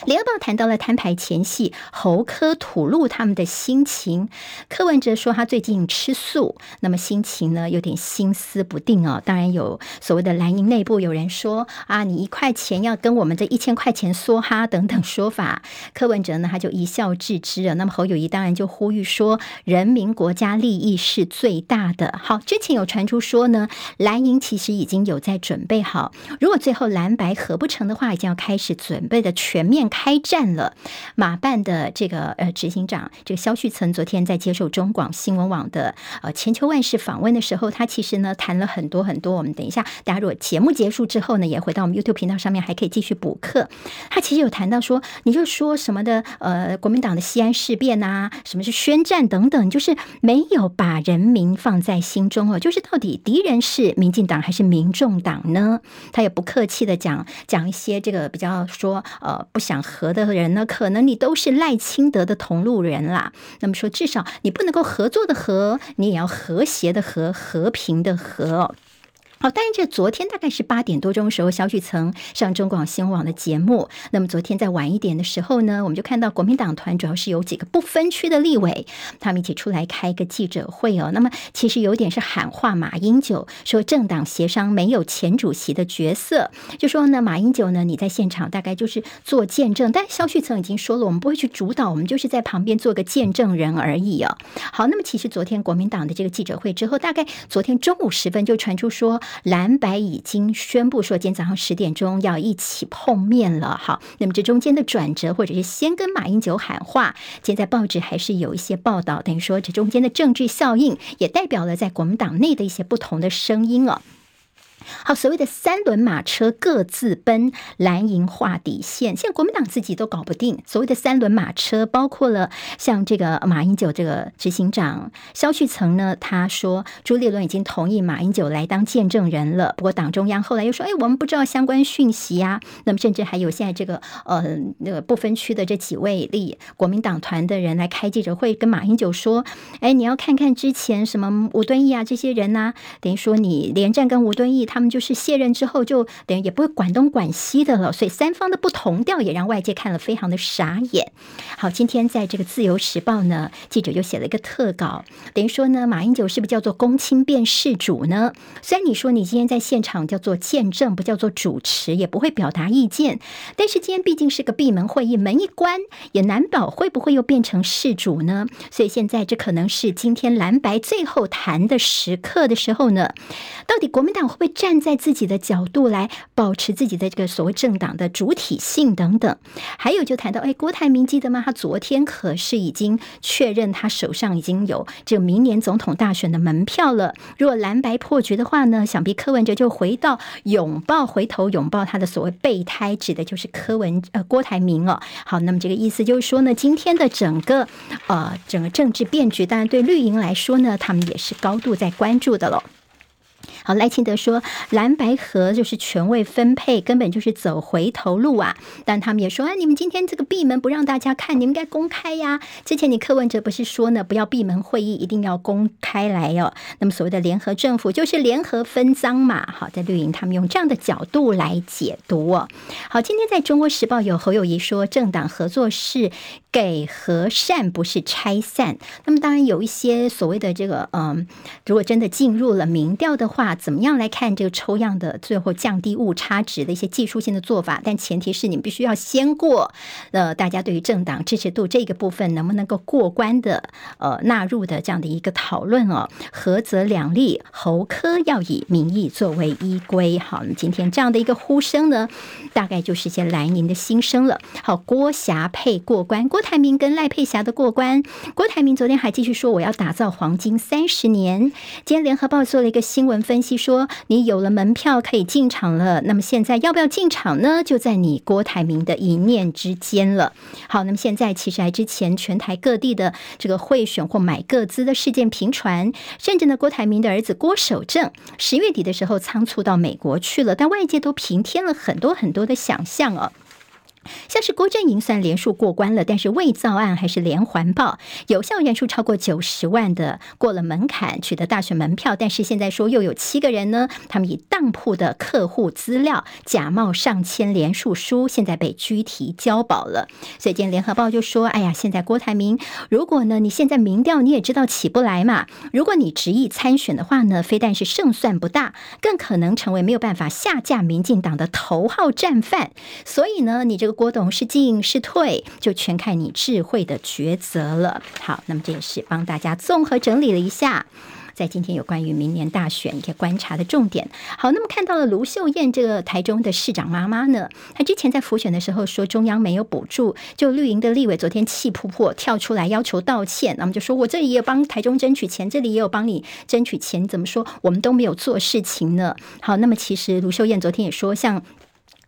联合报谈到了摊牌前夕，侯科吐露他们的心情。柯文哲说他最近吃素，那么心情呢有点心思不定哦。当然有所谓的蓝营内部有人说啊，你一块钱要跟我们这一千块钱梭哈等等说法。柯文哲呢他就一笑置之了。那么侯友谊当然就呼吁说，人民国家利益是最大的。好，之前有传出说呢，蓝营其实已经有在准备好，如果最后蓝白合不成的话，已经要开始准备的全面。开战了，马办的这个呃执行长这个萧旭岑昨天在接受中广新闻网的呃千秋万世访问的时候，他其实呢谈了很多很多。我们等一下，大家如果节目结束之后呢，也回到我们 YouTube 频道上面，还可以继续补课。他其实有谈到说，你就说什么的呃国民党的西安事变啊，什么是宣战等等，就是没有把人民放在心中哦，就是到底敌人是民进党还是民众党呢？他也不客气的讲讲一些这个比较说呃不。想和的人呢，可能你都是赖清德的同路人啦。那么说，至少你不能够合作的和，你也要和谐的和，和平的和。好，但是这昨天大概是八点多钟的时候，萧旭曾上中广新闻网的节目。那么昨天在晚一点的时候呢，我们就看到国民党团主要是有几个不分区的立委，他们一起出来开一个记者会哦。那么其实有点是喊话马英九，说政党协商没有前主席的角色，就说呢马英九呢你在现场大概就是做见证，但萧旭曾已经说了，我们不会去主导，我们就是在旁边做个见证人而已哦。好，那么其实昨天国民党的这个记者会之后，大概昨天中午时分就传出说。蓝白已经宣布说，今天早上十点钟要一起碰面了。好，那么这中间的转折，或者是先跟马英九喊话，现在报纸还是有一些报道，等于说这中间的政治效应，也代表了在国民党内的一些不同的声音了。好，所谓的三轮马车各自奔，蓝营画底线，现在国民党自己都搞不定。所谓的三轮马车，包括了像这个马英九这个执行长萧旭曾呢，他说朱立伦已经同意马英九来当见证人了。不过党中央后来又说，哎，我们不知道相关讯息呀、啊。那么甚至还有现在这个呃那个不分区的这几位立国民党团的人来开记者会，跟马英九说，哎，你要看看之前什么吴敦义啊这些人呐、等于说你连战跟吴敦义他们就是卸任之后就等于也不会管东管西的了，所以三方的不同调也让外界看了非常的傻眼。好，今天在这个自由时报呢，记者就写了一个特稿，等于说呢，马英九是不是叫做公亲变事主呢？虽然你说你今天在现场叫做见证，不叫做主持，也不会表达意见，但是今天毕竟是个闭门会议，门一关，也难保会不会又变成事主呢？所以现在这可能是今天蓝白最后谈的时刻的时候呢，到底国民党会不会站在自己的角度来保持自己的这个所谓政党的主体性等等？还有就谈到，哎，郭台铭记得吗？他昨天可是已经确认他手上已经有这明年总统大选的门票了。如果蓝白破局的话呢，想必柯文哲就回到拥抱，回头拥抱他的所谓备胎，指的就是柯文呃郭台铭哦。好，那么这个意思就是说呢，今天的整个呃整个政治变局，当然对绿营来说呢，他们也是高度在关注的喽。好，赖清德说蓝白合就是权位分配，根本就是走回头路啊！但他们也说，哎，你们今天这个闭门不让大家看，你们该公开呀。之前你柯文哲不是说呢，不要闭门会议，一定要公开来哦。那么所谓的联合政府就是联合分赃嘛。好，在绿营他们用这样的角度来解读哦。好，今天在中国时报有侯友谊说，政党合作是给和善，不是拆散。那么当然有一些所谓的这个，嗯，如果真的进入了民调的话。怎么样来看这个抽样的最后降低误差值的一些技术性的做法？但前提是你们必须要先过呃，大家对于政党支持度这个部分能不能够过关的呃纳入的这样的一个讨论哦。合则两利，侯科要以民意作为依归。好，那今天这样的一个呼声呢，大概就是一些蓝营的心声了。好，郭霞配过关，郭台铭跟赖佩霞的过关。郭台铭昨天还继续说我要打造黄金三十年。今天联合报做了一个新闻分析。说你有了门票可以进场了，那么现在要不要进场呢？就在你郭台铭的一念之间了。好，那么现在其实还之前全台各地的这个贿选或买个资的事件频传，甚至呢郭台铭的儿子郭守正十月底的时候仓促到美国去了，但外界都平添了很多很多的想象啊。像是郭正营算连数过关了，但是未造案还是连环报，有效人数超过九十万的过了门槛，取得大学门票。但是现在说又有七个人呢，他们以当铺的客户资料假冒上千连数书，现在被拘提交保了。所以今天联合报就说：“哎呀，现在郭台铭，如果呢你现在民调你也知道起不来嘛，如果你执意参选的话呢，非但是胜算不大，更可能成为没有办法下架民进党的头号战犯。所以呢，你这个。”郭董是进是退，就全看你智慧的抉择了。好，那么这也是帮大家综合整理了一下，在今天有关于明年大选一个观察的重点。好，那么看到了卢秀燕这个台中的市长妈妈呢，她之前在辅选的时候说中央没有补助，就绿营的立委昨天气噗噗跳出来要求道歉，那么就说我这里也有帮台中争取钱，这里也有帮你争取钱，怎么说我们都没有做事情呢？好，那么其实卢秀燕昨天也说，像。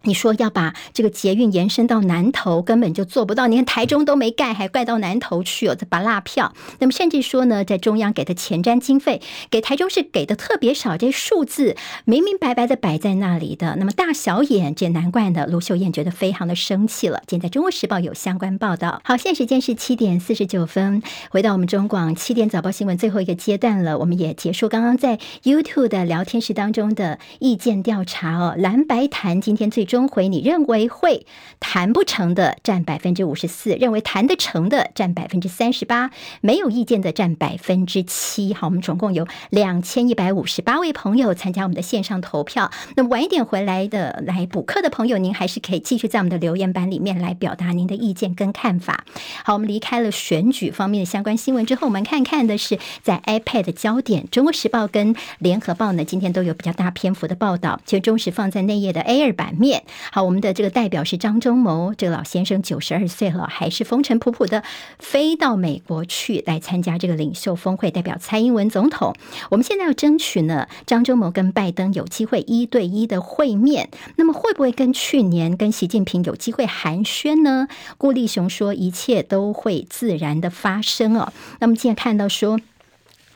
你说要把这个捷运延伸到南投，根本就做不到。你看台中都没盖，还盖到南投去哦，这拔辣票。那么甚至说呢，在中央给的前瞻经费，给台中是给的特别少，这数字明明白白的摆在那里的，那么大小眼，这难怪呢。卢秀燕觉得非常的生气了。今天在中国时报有相关报道。好，现在时间是七点四十九分，回到我们中广七点早报新闻最后一个阶段了，我们也结束刚刚在 YouTube 的聊天室当中的意见调查哦。蓝白谈今天最。中回，你认为会谈不成的占百分之五十四，认为谈得成的占百分之三十八，没有意见的占百分之七。好，我们总共有两千一百五十八位朋友参加我们的线上投票。那晚一点回来的来补课的朋友，您还是可以继续在我们的留言板里面来表达您的意见跟看法。好，我们离开了选举方面的相关新闻之后，我们看看的是在 iPad 的焦点，《中国时报》跟《联合报》呢，今天都有比较大篇幅的报道，就忠实放在内页的 A 二版面。好，我们的这个代表是张忠谋，这个老先生九十二岁了，还是风尘仆仆的飞到美国去来参加这个领袖峰会，代表蔡英文总统。我们现在要争取呢，张忠谋跟拜登有机会一对一的会面。那么会不会跟去年跟习近平有机会寒暄呢？顾立雄说，一切都会自然的发生哦。那么现在看到说。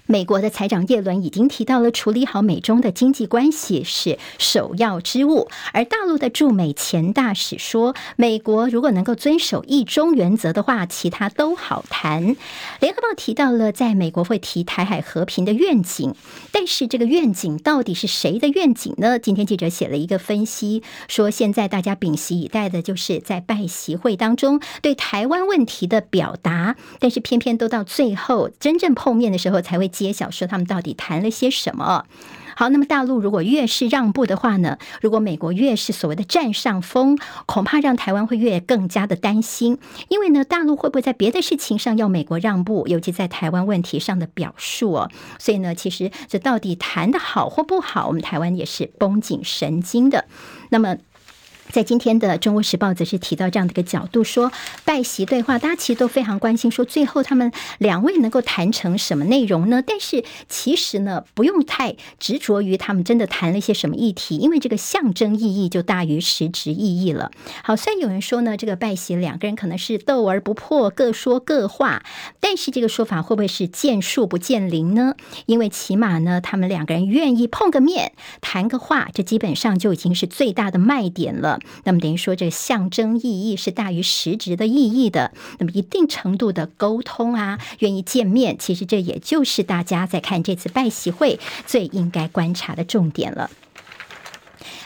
美国的财长耶伦已经提到了处理好美中的经济关系是首要之务，而大陆的驻美前大使说，美国如果能够遵守一中原则的话，其他都好谈。联合报提到了在美国会提台海和平的愿景，但是这个愿景到底是谁的愿景呢？今天记者写了一个分析，说现在大家屏息以待的就是在拜习会当中对台湾问题的表达，但是偏偏都到最后真正碰面的时候才会。揭晓说他们到底谈了些什么？好，那么大陆如果越是让步的话呢？如果美国越是所谓的占上风，恐怕让台湾会越更加的担心。因为呢，大陆会不会在别的事情上要美国让步，尤其在台湾问题上的表述哦？所以呢，其实这到底谈得好或不好，我们台湾也是绷紧神经的。那么。在今天的《中国时报》则是提到这样的一个角度，说拜习对话，大家其实都非常关心，说最后他们两位能够谈成什么内容呢？但是其实呢，不用太执着于他们真的谈了一些什么议题，因为这个象征意义就大于实质意义了。好，虽然有人说呢，这个拜习两个人可能是斗而不破，各说各话，但是这个说法会不会是见树不见林呢？因为起码呢，他们两个人愿意碰个面，谈个话，这基本上就已经是最大的卖点了。那么等于说，这个象征意义是大于实质的意义的。那么一定程度的沟通啊，愿意见面，其实这也就是大家在看这次拜席会最应该观察的重点了。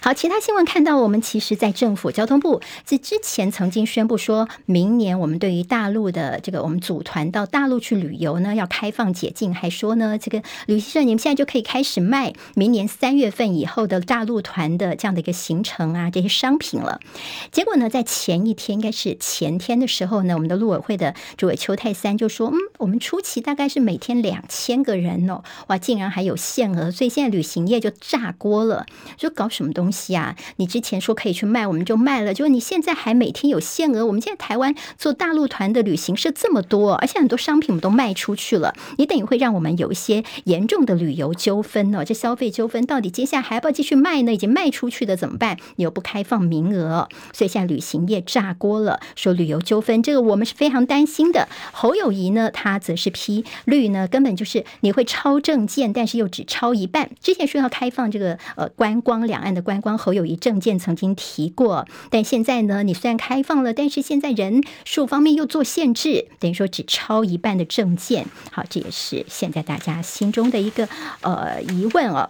好，其他新闻看到，我们其实，在政府交通部在之前曾经宣布，说明年我们对于大陆的这个我们组团到大陆去旅游呢，要开放解禁，还说呢，这个旅行社你们现在就可以开始卖明年三月份以后的大陆团的这样的一个行程啊，这些商品了。结果呢，在前一天，应该是前天的时候呢，我们的陆委会的主委邱泰三就说，嗯，我们初期大概是每天两千个人哦，哇，竟然还有限额，所以现在旅行业就炸锅了，就搞什么东西。西啊！你之前说可以去卖，我们就卖了。就你现在还每天有限额。我们现在台湾做大陆团的旅行社这么多，而且很多商品我们都卖出去了。你等于会让我们有一些严重的旅游纠纷呢？这消费纠纷到底接下来还要不要继续卖呢？已经卖出去的怎么办？你又不开放名额，所以现在旅行业炸锅了。说旅游纠纷，这个我们是非常担心的。侯友谊呢，他则是批绿呢，根本就是你会超证件，但是又只超一半。之前说要开放这个呃观光两岸的观。光侯友谊证件曾经提过，但现在呢，你虽然开放了，但是现在人数方面又做限制，等于说只超一半的证件。好，这也是现在大家心中的一个呃疑问哦。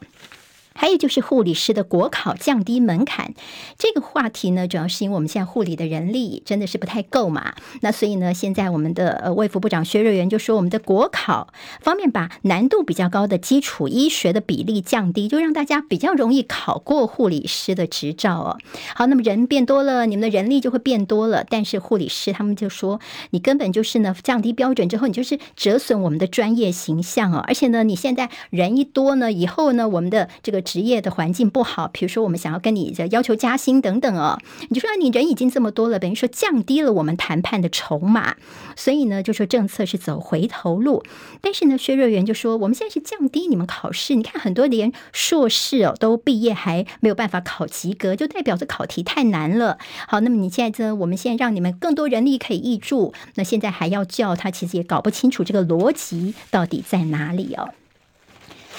还有就是护理师的国考降低门槛这个话题呢，主要是因为我们现在护理的人力真的是不太够嘛。那所以呢，现在我们的呃卫福部长薛瑞元就说，我们的国考方面把难度比较高的基础医学的比例降低，就让大家比较容易考过护理师的执照哦。好，那么人变多了，你们的人力就会变多了，但是护理师他们就说，你根本就是呢降低标准之后，你就是折损我们的专业形象哦。而且呢，你现在人一多呢，以后呢，我们的这个。职业的环境不好，比如说我们想要跟你要求加薪等等哦，你就说你人已经这么多了，等于说降低了我们谈判的筹码，所以呢，就说政策是走回头路。但是呢，薛瑞元就说我们现在是降低你们考试，你看很多连硕士哦都毕业还没有办法考及格，就代表着考题太难了。好，那么你现在呢，我们现在让你们更多人力可以挹注，那现在还要叫他，其实也搞不清楚这个逻辑到底在哪里哦。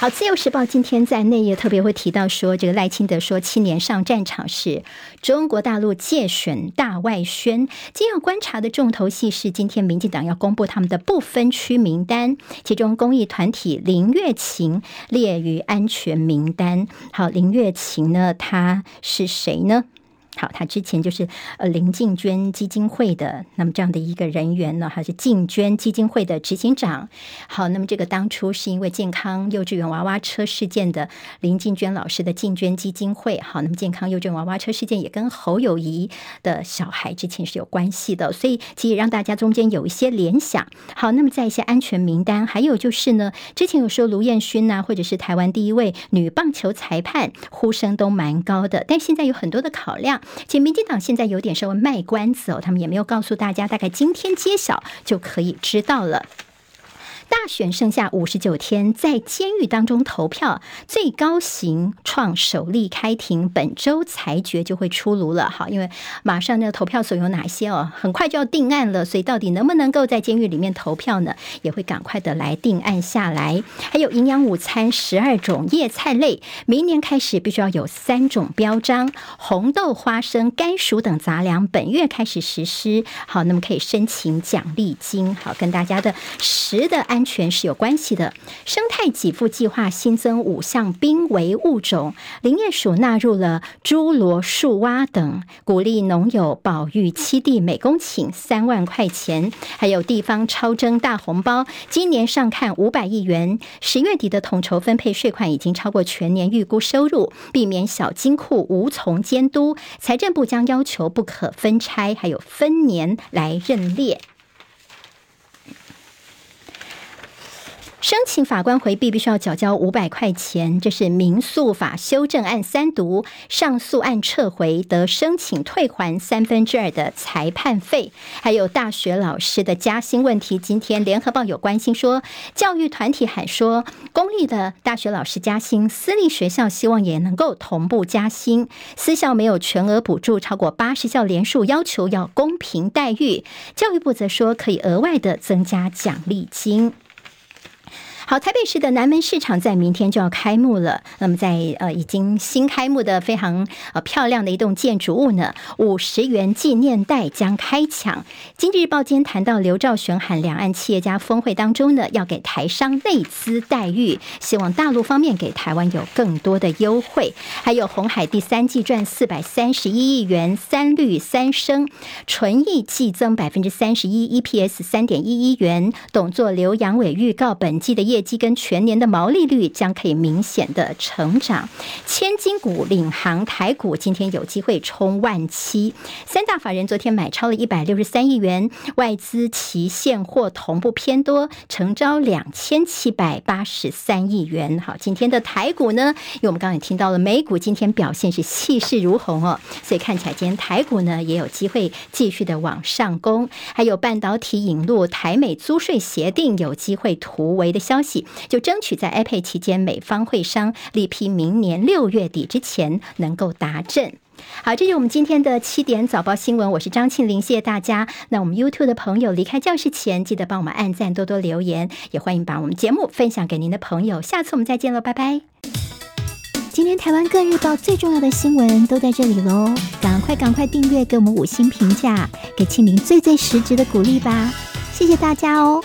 好，《自由时报》今天在内页特别会提到说，这个赖清德说，七年上战场是中国大陆介选大外宣。今要观察的重头戏是，今天民进党要公布他们的不分区名单，其中公益团体林月琴列于安全名单。好，林月琴呢，他是谁呢？好，他之前就是呃林静娟基金会的，那么这样的一个人员呢，还是静娟基金会的执行长。好，那么这个当初是因为健康幼稚园娃娃车事件的林静娟老师的静娟基金会。好，那么健康幼稚园娃娃车事件也跟侯友谊的小孩之前是有关系的，所以其实让大家中间有一些联想。好，那么在一些安全名单，还有就是呢，之前有说卢彦勋呐，或者是台湾第一位女棒球裁判，呼声都蛮高的，但现在有很多的考量。其实民进党现在有点稍微卖关子哦，他们也没有告诉大家，大概今天揭晓就可以知道了。大选剩下五十九天，在监狱当中投票，最高刑创首例开庭，本周裁决就会出炉了。好，因为马上那个投票所有哪些哦，很快就要定案了，所以到底能不能够在监狱里面投票呢？也会赶快的来定案下来。还有营养午餐十二种叶菜类，明年开始必须要有三种标章，红豆、花生、甘薯等杂粮，本月开始实施。好，那么可以申请奖励金。好，跟大家的食的安。安全是有关系的。生态给付计划新增五项濒危物种，林业署纳入了猪螺、树蛙等，鼓励农友保育七地，每公顷三万块钱。还有地方超征大红包，今年上看五百亿元。十月底的统筹分配税款已经超过全年预估收入，避免小金库无从监督。财政部将要求不可分拆，还有分年来认列。申请法官回避必须要缴交五百块钱，这是民诉法修正案三读，上诉案撤回得申请退还三分之二的裁判费。还有大学老师的加薪问题，今天联合报有关心说，教育团体喊说，公立的大学老师加薪，私立学校希望也能够同步加薪，私校没有全额补助，超过八十校连署要求要公平待遇，教育部则说可以额外的增加奖励金。好，台北市的南门市场在明天就要开幕了。那么在，呃已经新开幕的非常呃漂亮的一栋建筑物呢，五十元纪念袋将开抢。经济日报今天谈到刘兆玄喊两岸企业家峰会当中呢，要给台商内资待遇，希望大陆方面给台湾有更多的优惠。还有红海第三季赚四百三十一亿元，三绿三升，纯益季增百分之三十一，EPS 三点一一元。董座刘扬伟预告本季的业绩跟全年的毛利率将可以明显的成长，千金股领航台股今天有机会冲万七，三大法人昨天买超了一百六十三亿元，外资期现货同步偏多，成交两千七百八十三亿元。好，今天的台股呢，因为我们刚刚也听到了美股今天表现是气势如虹哦，所以看起来今天台股呢也有机会继续的往上攻，还有半导体引入台美租税协定有机会突围的消息。就争取在 IPAC 期间，美方会商力批明年六月底之前能够达阵。好，这是我们今天的七点早报新闻，我是张庆玲，谢谢大家。那我们 YouTube 的朋友离开教室前，记得帮我们按赞、多多留言，也欢迎把我们节目分享给您的朋友。下次我们再见喽，拜拜。今天台湾各日报最重要的新闻都在这里喽，赶快赶快订阅，给我们五星评价，给庆玲最最实质的鼓励吧，谢谢大家哦。